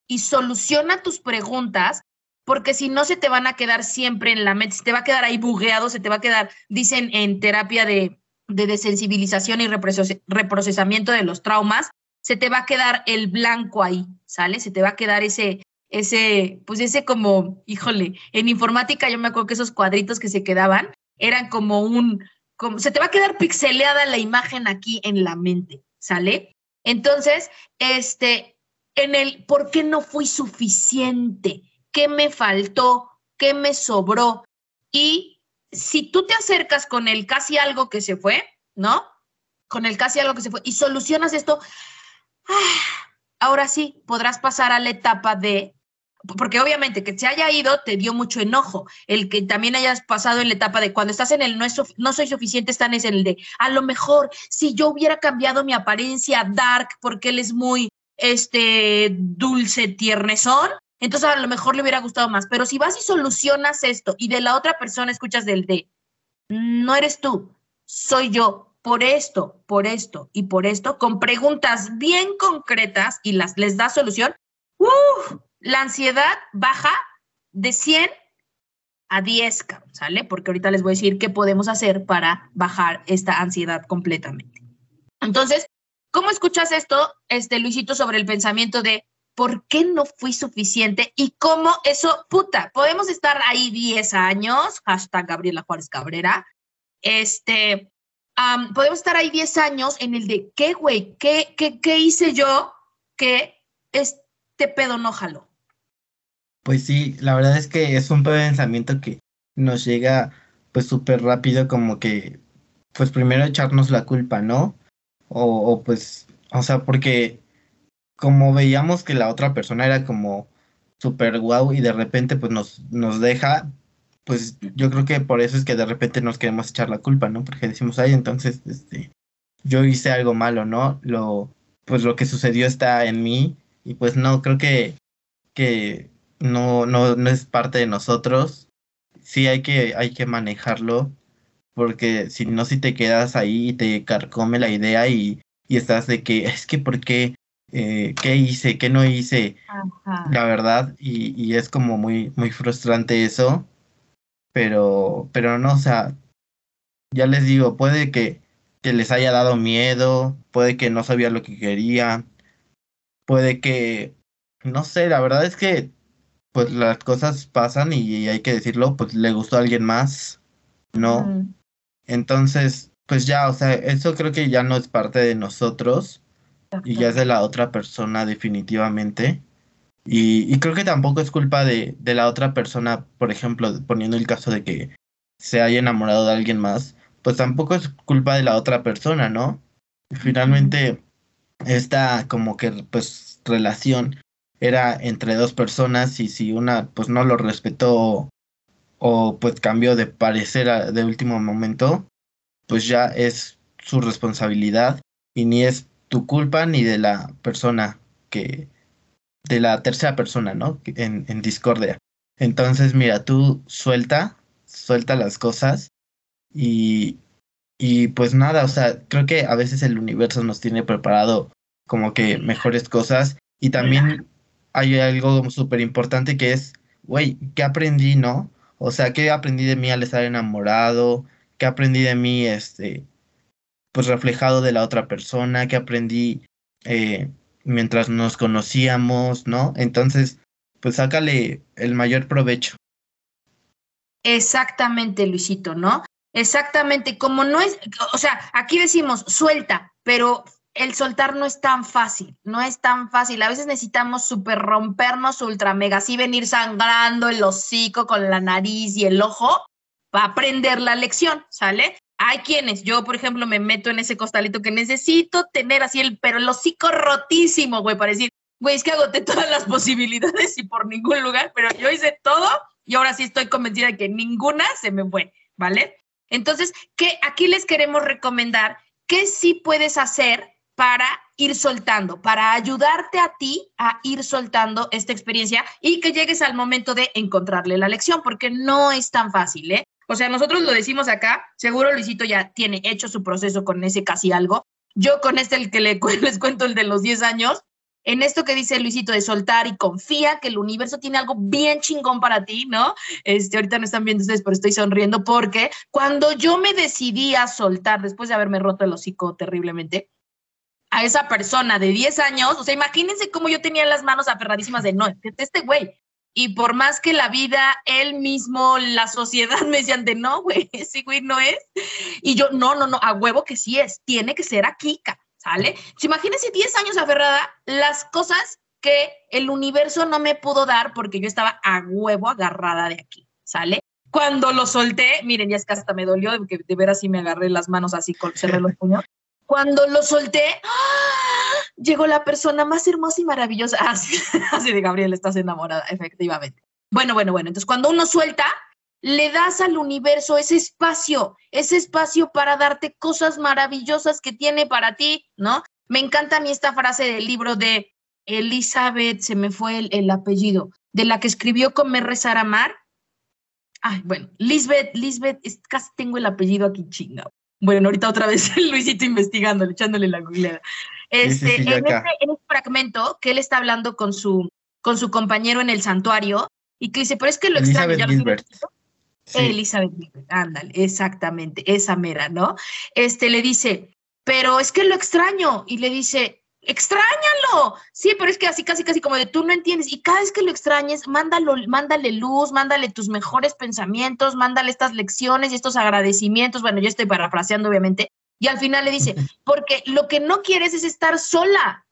y soluciona tus preguntas, porque si no se te van a quedar siempre en la mente, se te va a quedar ahí bugueado, se te va a quedar, dicen en terapia de, de desensibilización y reprocesamiento de los traumas, se te va a quedar el blanco ahí, ¿sale? Se te va a quedar ese, ese, pues ese como, híjole, en informática yo me acuerdo que esos cuadritos que se quedaban eran como un, como, se te va a quedar pixeleada la imagen aquí en la mente, ¿sale? Entonces, este, en el por qué no fui suficiente, qué me faltó, qué me sobró. Y si tú te acercas con el casi algo que se fue, ¿no? Con el casi algo que se fue y solucionas esto, ah, ahora sí podrás pasar a la etapa de porque obviamente que se haya ido te dio mucho enojo. El que también hayas pasado en la etapa de cuando estás en el no, no soy suficiente, están en el de a lo mejor si yo hubiera cambiado mi apariencia dark porque él es muy este dulce tiernesón, entonces a lo mejor le hubiera gustado más. Pero si vas y solucionas esto y de la otra persona escuchas del de no eres tú, soy yo, por esto, por esto y por esto, con preguntas bien concretas y las les da solución, ¡uh! La ansiedad baja de 100 a 10, ¿sale? Porque ahorita les voy a decir qué podemos hacer para bajar esta ansiedad completamente. Entonces, ¿cómo escuchas esto, este Luisito, sobre el pensamiento de por qué no fui suficiente y cómo eso, puta, podemos estar ahí 10 años, hashtag Gabriela Juárez Cabrera, este, podemos estar ahí 10 años en el de, ¿qué, güey? ¿Qué, qué, qué hice yo que este pedo no jaló? Pues sí, la verdad es que es un pensamiento que nos llega pues súper rápido como que pues primero echarnos la culpa, ¿no? O, pues, o sea, porque como veíamos que la otra persona era como súper guau y de repente pues nos, nos deja, pues yo creo que por eso es que de repente nos queremos echar la culpa, ¿no? Porque decimos, ay, entonces, este, yo hice algo malo, ¿no? Lo, pues lo que sucedió está en mí y pues no, creo que, que no, no, no es parte de nosotros. Sí hay que, hay que manejarlo, porque si no, si te quedas ahí y te carcome la idea y, y estás de que es que por qué, eh, qué hice, qué no hice, la verdad, y, y, es como muy, muy frustrante eso, pero, pero no, o sea, ya les digo, puede que, que les haya dado miedo, puede que no sabía lo que quería, puede que, no sé, la verdad es que pues las cosas pasan y hay que decirlo, pues le gustó a alguien más, ¿no? Entonces, pues ya, o sea, eso creo que ya no es parte de nosotros y ya es de la otra persona definitivamente. Y, y creo que tampoco es culpa de, de, la otra persona, por ejemplo, poniendo el caso de que se haya enamorado de alguien más, pues tampoco es culpa de la otra persona, ¿no? Finalmente, esta como que pues relación era entre dos personas y si una pues no lo respetó o pues cambió de parecer de último momento, pues ya es su responsabilidad y ni es tu culpa ni de la persona que, de la tercera persona, ¿no? En, en discordia. Entonces, mira, tú suelta, suelta las cosas y, y pues nada, o sea, creo que a veces el universo nos tiene preparado como que mejores cosas y también hay algo súper importante que es, güey, ¿qué aprendí, no? O sea, ¿qué aprendí de mí al estar enamorado? ¿Qué aprendí de mí, este, pues reflejado de la otra persona? ¿Qué aprendí eh, mientras nos conocíamos, no? Entonces, pues sácale el mayor provecho. Exactamente, Luisito, ¿no? Exactamente, como no es, o sea, aquí decimos suelta, pero el soltar no es tan fácil, no es tan fácil. A veces necesitamos super rompernos ultra mega, así venir sangrando el hocico con la nariz y el ojo para aprender la lección, ¿sale? Hay quienes, yo por ejemplo me meto en ese costalito que necesito tener así el, pero el hocico rotísimo, güey, para decir, güey, es que agoté todas las posibilidades y por ningún lugar, pero yo hice todo y ahora sí estoy convencida de que ninguna se me fue, ¿vale? Entonces, ¿qué aquí les queremos recomendar ¿qué sí puedes hacer para ir soltando, para ayudarte a ti a ir soltando esta experiencia y que llegues al momento de encontrarle la lección, porque no es tan fácil, ¿eh? O sea, nosotros lo decimos acá, seguro Luisito ya tiene hecho su proceso con ese casi algo. Yo con este, el que le, les cuento el de los 10 años, en esto que dice Luisito de soltar y confía que el universo tiene algo bien chingón para ti, ¿no? Este, ahorita no están viendo ustedes, pero estoy sonriendo porque cuando yo me decidí a soltar, después de haberme roto el hocico terriblemente, a esa persona de 10 años, o sea, imagínense cómo yo tenía las manos aferradísimas de, no, este güey, y por más que la vida, él mismo, la sociedad me decían de no, güey, ese güey no es. Y yo, no, no, no, a huevo que sí es, tiene que ser aquí, ¿sale? Imagínense 10 años aferrada, las cosas que el universo no me pudo dar porque yo estaba a huevo agarrada de aquí, ¿sale? Cuando lo solté, miren, ya es que hasta me dolió, que de veras sí me agarré las manos así, cerré los puños. Cuando lo solté, ¡ah! llegó la persona más hermosa y maravillosa. Así, así de Gabriel, estás enamorada, efectivamente. Bueno, bueno, bueno. Entonces, cuando uno suelta, le das al universo ese espacio, ese espacio para darte cosas maravillosas que tiene para ti, ¿no? Me encanta a mí esta frase del libro de Elizabeth, se me fue el, apellido, de la que escribió Comer, Rezar, Amar. Ay, bueno, Lisbeth, Lisbeth, casi tengo el apellido aquí chingado. Bueno, ahorita otra vez Luisito investigando, echándole la googleada. Este, en, este, en, este, fragmento que él está hablando con su, con su compañero en el santuario y que dice, pero es que lo extraño. ¿ya Gilbert. Elizabeth Gilbert, ándale, exactamente, esa mera, ¿no? Este le dice, pero es que lo extraño. Y le dice, extrañalo. Sí, pero es que así casi casi como de tú no entiendes y cada vez que lo extrañes, mándalo, mándale luz, mándale tus mejores pensamientos, mándale estas lecciones y estos agradecimientos. Bueno, yo estoy parafraseando obviamente. Y al final le dice, porque lo que no quieres es estar sola,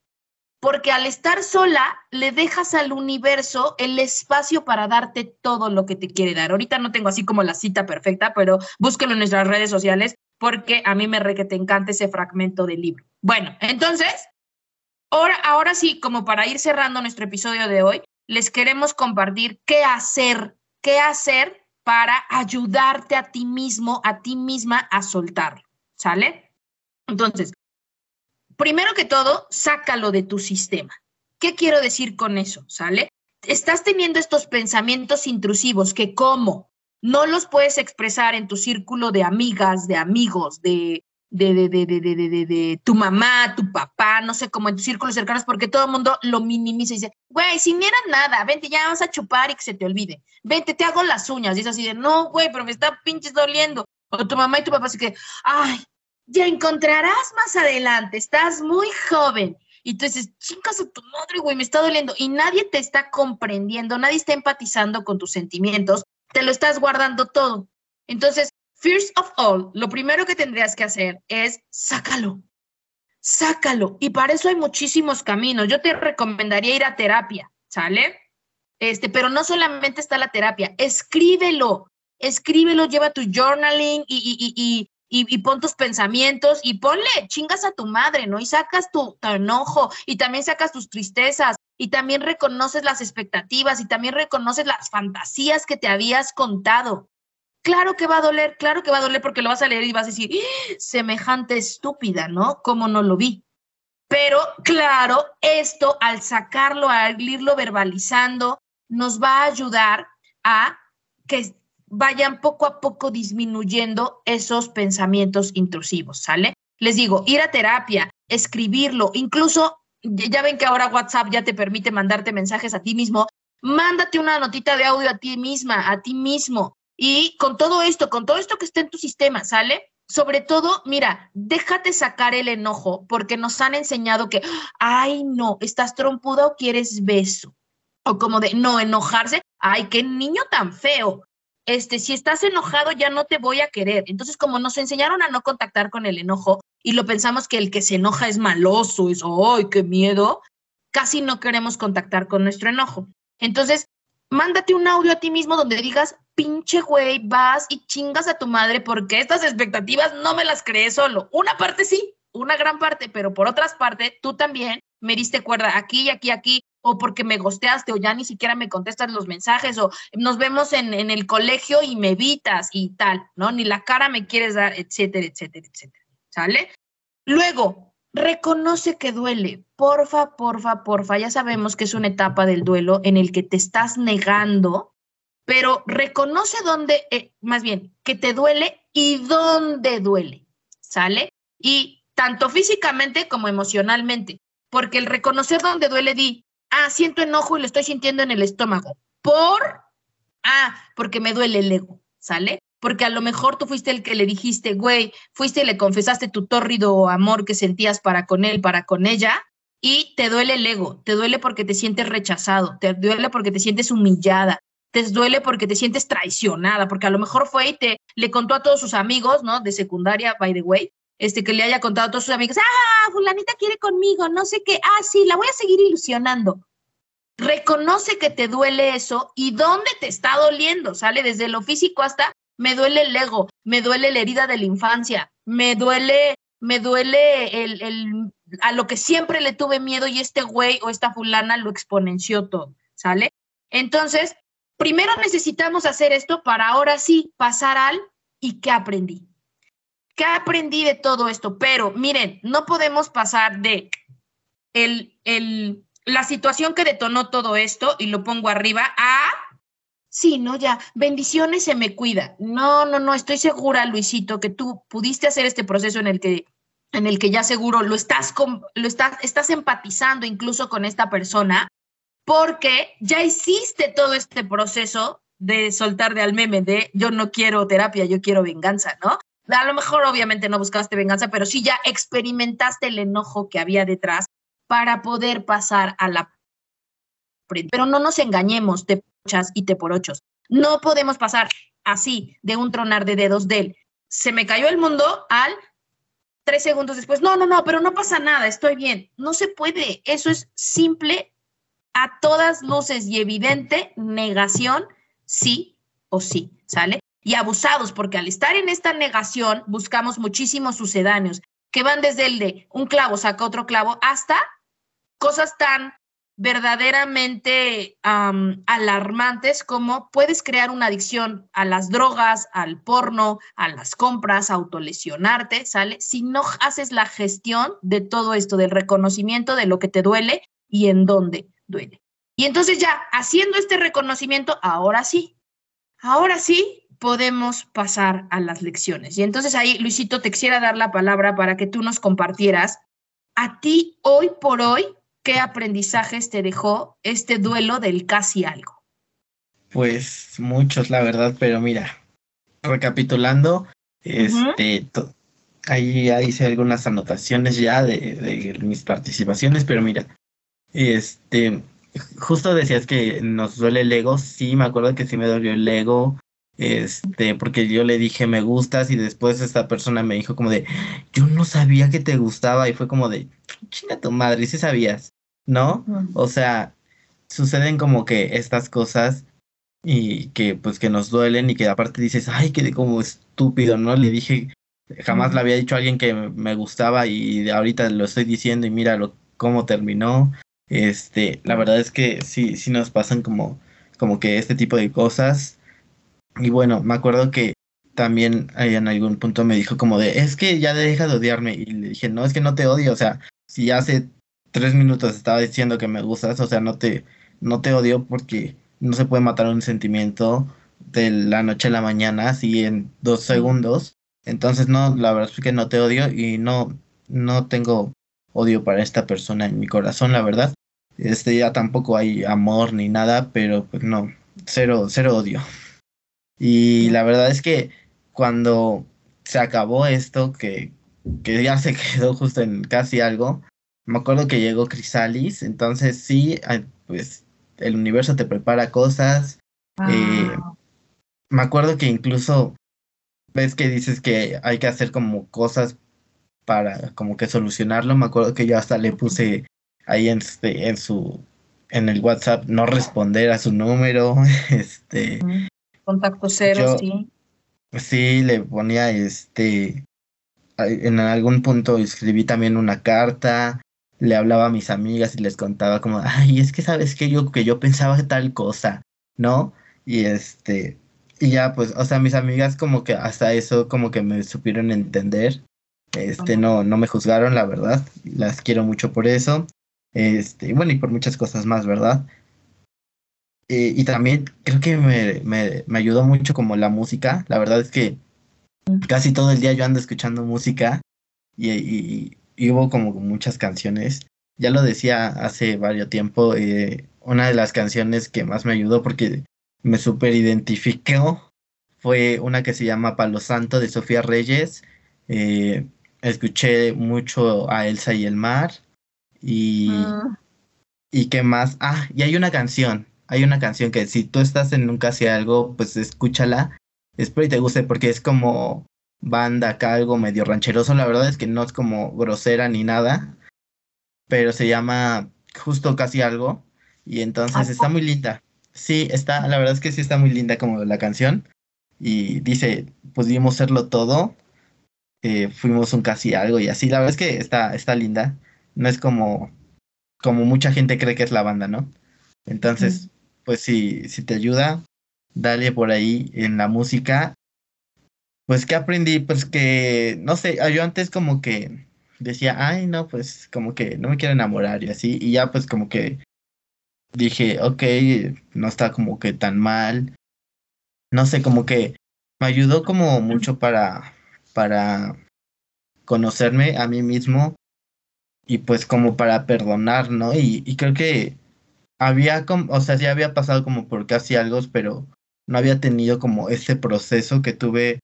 porque al estar sola le dejas al universo el espacio para darte todo lo que te quiere dar. Ahorita no tengo así como la cita perfecta, pero búsquelo en nuestras redes sociales porque a mí me re que te encanta ese fragmento del libro. Bueno, entonces, Ahora, ahora sí, como para ir cerrando nuestro episodio de hoy, les queremos compartir qué hacer, qué hacer para ayudarte a ti mismo, a ti misma a soltarlo, ¿sale? Entonces, primero que todo, sácalo de tu sistema. ¿Qué quiero decir con eso? ¿Sale? Estás teniendo estos pensamientos intrusivos que como no los puedes expresar en tu círculo de amigas, de amigos, de, de, de, de, de, de, de, tu mamá, tu papá, no sé, como en tus círculos cercanos, porque todo el mundo lo minimiza y dice, güey, si ni era nada, vente, ya vas a chupar y que se te olvide. Vente, te hago las uñas. Y es así de, no, güey, pero me está pinches doliendo. O tu mamá y tu papá así que, ay, ya encontrarás más adelante, estás muy joven. Y tú dices, chingas a tu madre, güey, me está doliendo. Y nadie te está comprendiendo, nadie está empatizando con tus sentimientos, te lo estás guardando todo. Entonces, First of all, lo primero que tendrías que hacer es sácalo. Sácalo. Y para eso hay muchísimos caminos. Yo te recomendaría ir a terapia, ¿sale? Este, pero no solamente está la terapia, escríbelo. Escríbelo, lleva tu journaling y, y, y, y, pon tus pensamientos y ponle, chingas a tu madre, ¿no? Y sacas tu, enojo y también sacas tus tristezas y también reconoces las expectativas y también reconoces las fantasías que te habías contado. Claro que va a doler, claro que va a doler porque lo vas a leer y vas a decir, ¡Ah! semejante estúpida, ¿no? ¿Cómo no lo vi? Pero claro, esto al sacarlo, al irlo verbalizando, nos va a ayudar a que vayan poco a poco disminuyendo esos pensamientos intrusivos, ¿sale? Les digo, ir a terapia, escribirlo, incluso ya ven que ahora WhatsApp ya te permite mandarte mensajes a ti mismo, mándate una notita de audio a ti misma, a ti mismo, y con todo esto, con todo esto que está en tu sistema, ¿sale? Sobre todo, mira, déjate sacar el enojo porque nos han enseñado que, ay, no, estás trompuda o quieres beso. O como de, no, enojarse, ay, qué niño tan feo. Este, si estás enojado ya no te voy a querer. Entonces, como nos enseñaron a no contactar con el enojo y lo pensamos que el que se enoja es maloso, es, ay, qué miedo, casi no queremos contactar con nuestro enojo. Entonces, mándate un audio a ti mismo donde digas, pinche güey, vas y chingas a tu madre porque estas expectativas no me las creé solo. Una parte sí, una gran parte, pero por otras partes, tú también me diste cuerda aquí y aquí, aquí, o porque me gosteaste, o ya ni siquiera me contestas los mensajes, o nos vemos en, en el colegio y me evitas y tal, ¿no? Ni la cara me quieres dar, etcétera, etcétera, etcétera. ¿Sale? Luego, reconoce que duele. Porfa, porfa, porfa. Ya sabemos que es una etapa del duelo en el que te estás negando, pero reconoce dónde, eh, más bien, que te duele y dónde duele. ¿Sale? Y tanto físicamente como emocionalmente. Porque el reconocer dónde duele, di, ah, siento enojo y lo estoy sintiendo en el estómago. Por, ah, porque me duele el ego. ¿Sale? porque a lo mejor tú fuiste el que le dijiste, güey, fuiste y le confesaste tu tórrido amor que sentías para con él, para con ella, y te duele el ego, te duele porque te sientes rechazado, te duele porque te sientes humillada, te duele porque te sientes traicionada, porque a lo mejor fue y te le contó a todos sus amigos, ¿no? De secundaria, by the way, este que le haya contado a todos sus amigos, ah, fulanita quiere conmigo, no sé qué, ah, sí, la voy a seguir ilusionando. Reconoce que te duele eso y dónde te está doliendo, sale desde lo físico hasta me duele el ego, me duele la herida de la infancia, me duele, me duele el, el, a lo que siempre le tuve miedo y este güey o esta fulana lo exponenció todo, ¿sale? Entonces, primero necesitamos hacer esto para ahora sí pasar al y qué aprendí. ¿Qué aprendí de todo esto? Pero miren, no podemos pasar de el, el, la situación que detonó todo esto, y lo pongo arriba, a sí, no, ya, bendiciones se me cuida. No, no, no, estoy segura, Luisito, que tú pudiste hacer este proceso en el que en el que ya seguro lo estás con, lo estás estás empatizando incluso con esta persona porque ya hiciste todo este proceso de soltar de al meme de yo no quiero terapia, yo quiero venganza, ¿no? A lo mejor obviamente no buscaste venganza, pero sí ya experimentaste el enojo que había detrás para poder pasar a la pero no nos engañemos, te pochas y te por ochos. No podemos pasar así de un tronar de dedos del se me cayó el mundo al tres segundos después, no, no, no, pero no pasa nada, estoy bien. No se puede. Eso es simple, a todas luces y evidente negación, sí o sí, ¿sale? Y abusados, porque al estar en esta negación buscamos muchísimos sucedáneos que van desde el de un clavo saca otro clavo hasta cosas tan verdaderamente alarmantes como puedes crear una adicción a las drogas, al porno, a las compras, autolesionarte, ¿sale? Si no haces la gestión de todo esto, del reconocimiento de lo que te duele y en dónde duele. Y entonces ya, haciendo este reconocimiento, ahora sí, ahora sí podemos pasar a las lecciones. Y entonces ahí, Luisito, te quisiera dar la palabra para que tú nos compartieras a ti hoy por hoy ¿qué aprendizajes te dejó este duelo del casi algo? Pues muchos, la verdad, pero mira, recapitulando, este, ahí ya hice algunas anotaciones ya de, mis participaciones, pero mira, este, justo decías que nos duele el ego, sí, me acuerdo que sí me dolió el ego, este, porque yo le dije me gustas y después esta persona me dijo como de, yo no sabía que te gustaba y fue como de, chinga tu madre, sí sabías. ¿no? O sea, suceden como que estas cosas y que pues que nos duelen y que aparte dices, ay, que como estúpido, ¿no? Le dije, jamás le había dicho a alguien que me gustaba y ahorita lo estoy diciendo y mira lo, cómo terminó. Este, la verdad es que sí, sí nos pasan como, como que este tipo de cosas. Y bueno, me acuerdo que también en algún punto me dijo como de, es que ya deja de odiarme. Y le dije, no, es que no te odio, o sea, si hace tres minutos estaba diciendo que me gustas, o sea, no te, no te odio porque no se puede matar un sentimiento de la noche a la mañana, así en dos segundos. Entonces, no, la verdad es que no te odio y no, no tengo odio para esta persona en mi corazón, la verdad. Este ya tampoco hay amor ni nada, pero pues no, cero, cero odio. Y la verdad es que cuando se acabó esto, que, que ya se quedó justo en casi algo, me acuerdo que llegó Crisalis, entonces sí, pues el universo te prepara cosas. Eh, me acuerdo que incluso ves que dices que hay que hacer como cosas para como que solucionarlo. Me acuerdo que yo hasta le puse ahí en, este, en su en el WhatsApp no responder a su número. Este contacto cero, sí. Sí, le ponía este en algún punto escribí también una carta le hablaba a mis amigas y les contaba como, ay, es que sabes que yo, que yo pensaba tal cosa, ¿no? Y este, y ya pues, o sea, mis amigas como que hasta eso como que me supieron entender Este, no, no me juzgaron, la verdad. Las quiero mucho por eso. Este, bueno, y por muchas cosas más, ¿verdad? Eh, y también creo que me, me, me, ayudó mucho como la música. La verdad es que casi todo el día yo ando escuchando música y, y, hubo como muchas canciones. Ya lo decía hace varios tiempo, eh, una de las canciones que más me ayudó porque me super identificó fue una que se llama Palo Santo de Sofía Reyes. Eh, escuché mucho a Elsa y el mar y, y qué más. Ah, y hay una canción, hay una canción que si tú estás en un casi algo, pues escúchala. Espero y te guste porque es como banda acá, algo medio rancheroso. La verdad es que no es como grosera ni nada, pero se llama justo casi algo. Y entonces está muy linda. Sí, está, la verdad es que sí está muy linda como la canción. Y dice, pudimos serlo todo, eh, fuimos un casi algo y así. La verdad es que está, está linda. No es como, como mucha gente cree que es la banda, ¿no? Entonces, pues si, si te ayuda, dale por ahí en la música. Pues que aprendí, pues que, no sé, yo antes como que decía, ay, no, pues como que no me quiero enamorar y así, y ya pues como que dije, ok, no está como que tan mal. No sé, como que me ayudó como mucho para, para conocerme a mí mismo y pues como para perdonar, ¿no? Y, creo que había como, o sea, ya había pasado como por casi algo, pero no había tenido como ese proceso que tuve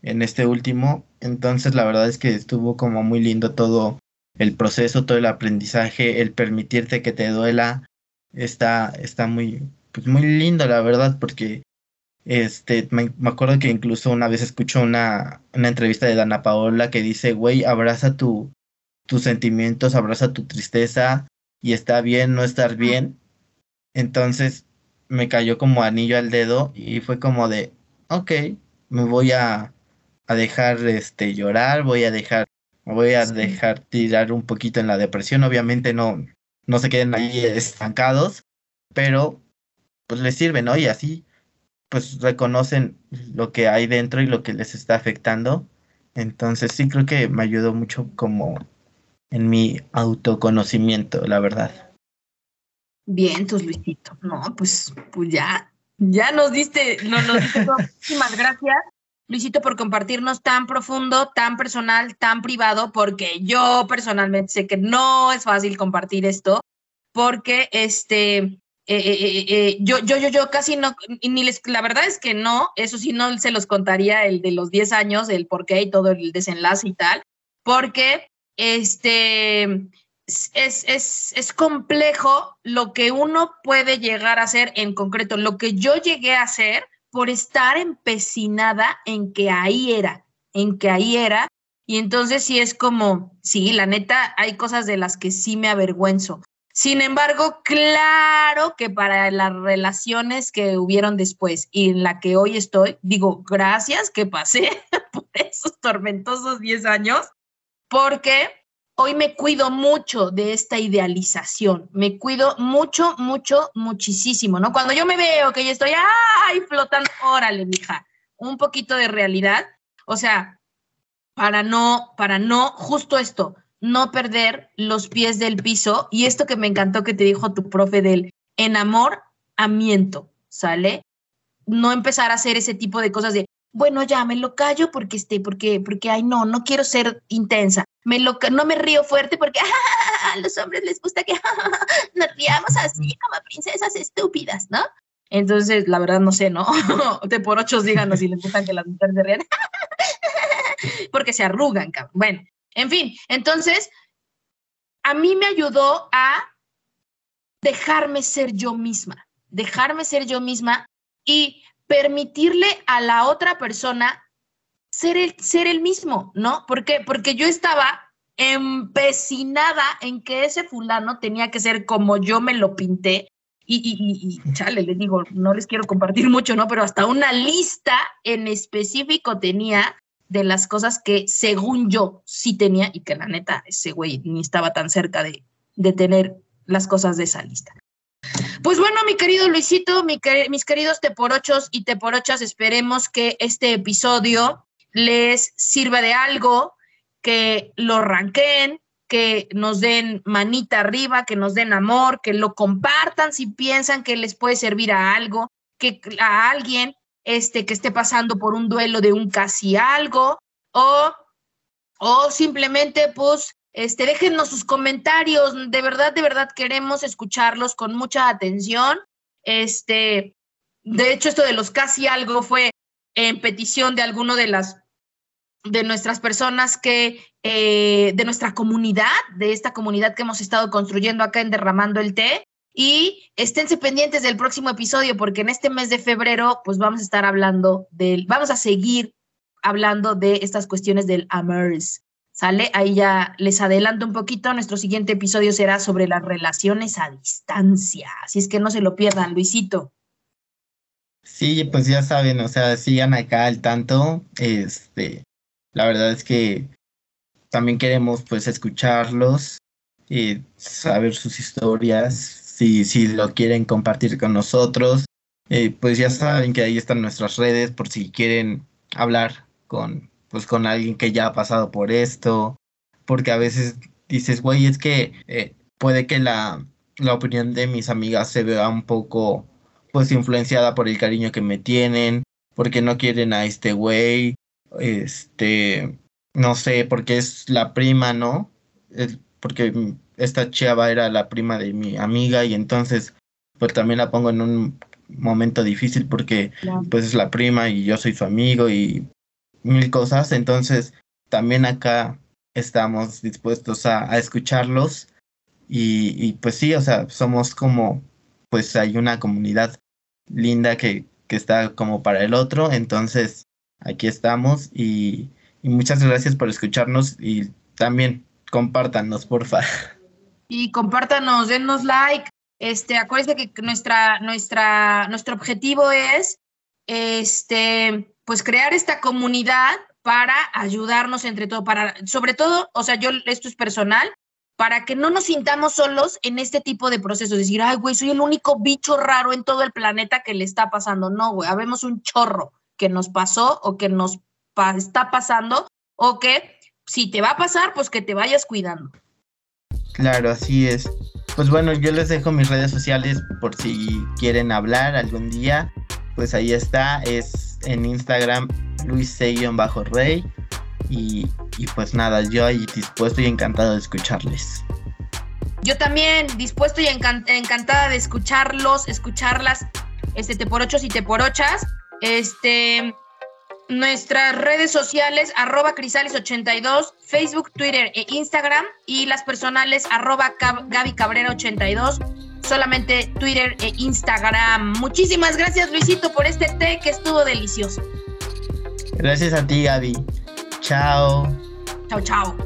en este último. Entonces la verdad es que estuvo como muy lindo todo el proceso, todo el aprendizaje, el permitirte que te duela, está, está muy, pues muy lindo, la verdad, porque este, me, acuerdo que incluso una vez escucho una, una entrevista de Dana Paola que dice, güey, abraza tu, tus sentimientos, abraza tu tristeza y está bien no estar bien. Entonces me cayó como anillo al dedo y fue como de, ok, me voy a, a dejar este llorar, voy a dejar, voy a dejar tirar un poquito en la depresión. Obviamente no, no se queden ahí estancados, pero pues les sirve, ¿no? Y así pues reconocen lo que hay dentro y lo que les está afectando. Entonces sí creo que me ayudó mucho como en mi autoconocimiento, la verdad. Bien, tus Luisito. No, pues, pues ya, ya nos diste, no, nos diste muchísimas gracias. Luisito, por compartirnos tan profundo, tan personal, tan privado, porque yo personalmente sé que no es fácil compartir esto, porque este, eh, eh, eh, yo, yo, yo, yo casi no, ni les, la verdad es que no, eso sí no se los contaría el de los 10 años, el por qué y todo el desenlace y tal, porque este, es, es, es complejo lo que uno puede llegar a hacer en concreto, lo que yo llegué a hacer por estar empecinada en que ahí era, en que ahí era. Y entonces sí es como, sí, la neta, hay cosas de las que sí me avergüenzo. Sin embargo, claro que para las relaciones que hubieron después y en la que hoy estoy, digo, gracias que pasé por esos tormentosos 10 años, porque hoy me cuido mucho de esta idealización, me cuido mucho, mucho, muchísimo, ¿no? Cuando yo me veo que yo estoy, ay, flotando, órale, mija, un poquito de realidad, o sea, para no, para no, justo esto, no perder los pies del piso y esto que me encantó que te dijo tu profe del enamoramiento, ¿sale? No empezar a hacer ese tipo de cosas de, bueno, ya me lo callo porque este, porque, porque, ay, no, no quiero ser intensa. Me lo, no me río fuerte porque a los hombres les gusta que nos riamos así como princesas estúpidas, ¿no? Entonces, la verdad, no sé, ¿no? De por ocho díganos si les gustan que las mujeres se rían. porque se arrugan, cabrón. Bueno, en fin, entonces, a mí me ayudó a dejarme ser yo misma, dejarme ser yo misma y permitirle a la otra persona ser el, ser el mismo, ¿no? ¿Por qué? Porque yo estaba empecinada en que ese fulano tenía que ser como yo me lo pinté. Y, y, y, chale, les digo, no les quiero compartir mucho, ¿no? Pero hasta una lista en específico tenía de las cosas que según yo sí tenía y que la neta ese güey ni estaba tan cerca de, de tener las cosas de esa lista. Pues bueno, mi querido Luisito, mis queridos teporochos y teporochas, esperemos que este episodio les sirva de algo, que lo ranqueen, que nos den manita arriba, que nos den amor, que lo compartan si piensan que les puede servir a algo, que a alguien este, que esté pasando por un duelo de un casi algo, o, o simplemente pues este, déjennos sus comentarios, de verdad, de verdad queremos escucharlos con mucha atención. Este, de hecho, esto de los casi algo fue en petición de alguno de las de nuestras personas que, eh, de nuestra comunidad, de esta comunidad que hemos estado construyendo acá en Derramando el Té. Y esténse pendientes del próximo episodio porque en este mes de febrero, pues vamos a estar hablando del, vamos a seguir hablando de estas cuestiones del AMERS. ¿Sale? Ahí ya les adelanto un poquito. Nuestro siguiente episodio será sobre las relaciones a distancia. Así es que no se lo pierdan, Luisito. Sí, pues ya saben, o sea, sigan acá al tanto. Este, la verdad es que también queremos pues escucharlos y saber sus historias, si, si lo quieren compartir con nosotros. Eh, pues ya saben que ahí están nuestras redes por si quieren hablar con pues con alguien que ya ha pasado por esto, porque a veces dices, güey, es que eh, puede que la, la opinión de mis amigas se vea un poco pues influenciada por el cariño que me tienen, porque no quieren a este güey, este, no sé, porque es la prima, ¿no? porque esta chava era la prima de mi amiga y entonces pues también la pongo en un momento difícil porque pues es la prima y yo soy su amigo y mil cosas, entonces también acá estamos dispuestos a, escucharlos y, pues sí, o sea, somos como, pues hay una comunidad linda que, que está como para el otro, entonces aquí estamos y, y muchas gracias por escucharnos y también compártanos, porfa. Y compártanos, denos like. Este, acuérdense que nuestra, nuestra, nuestro objetivo es este, pues crear esta comunidad para ayudarnos entre todo, para, sobre todo, o sea, yo, esto es personal, para que no nos sintamos solos en este tipo de procesos. Decir, ay, güey, soy el único bicho raro en todo el planeta que le está pasando. No, güey, habemos un chorro que nos pasó o que nos está pasando o que si te va a pasar, pues que te vayas cuidando. Claro, así es. Pues bueno, yo les dejo mis redes sociales por si quieren hablar algún día. Pues ahí está, es en Instagram Luis bajo rey y, y, pues nada, yo ahí dispuesto y encantado de escucharles. Yo también dispuesto y encantada de escucharlos, escucharlas, este, te por ochos y te por ochas. Este, nuestras redes sociales, arroba crisales82, Facebook, Twitter e Instagram, y las personales, arroba Gaby Cabrera82 solamente Twitter e Instagram. Muchísimas gracias Luisito por este té que estuvo delicioso. Gracias a ti Gaby. Chao. Chao, chao.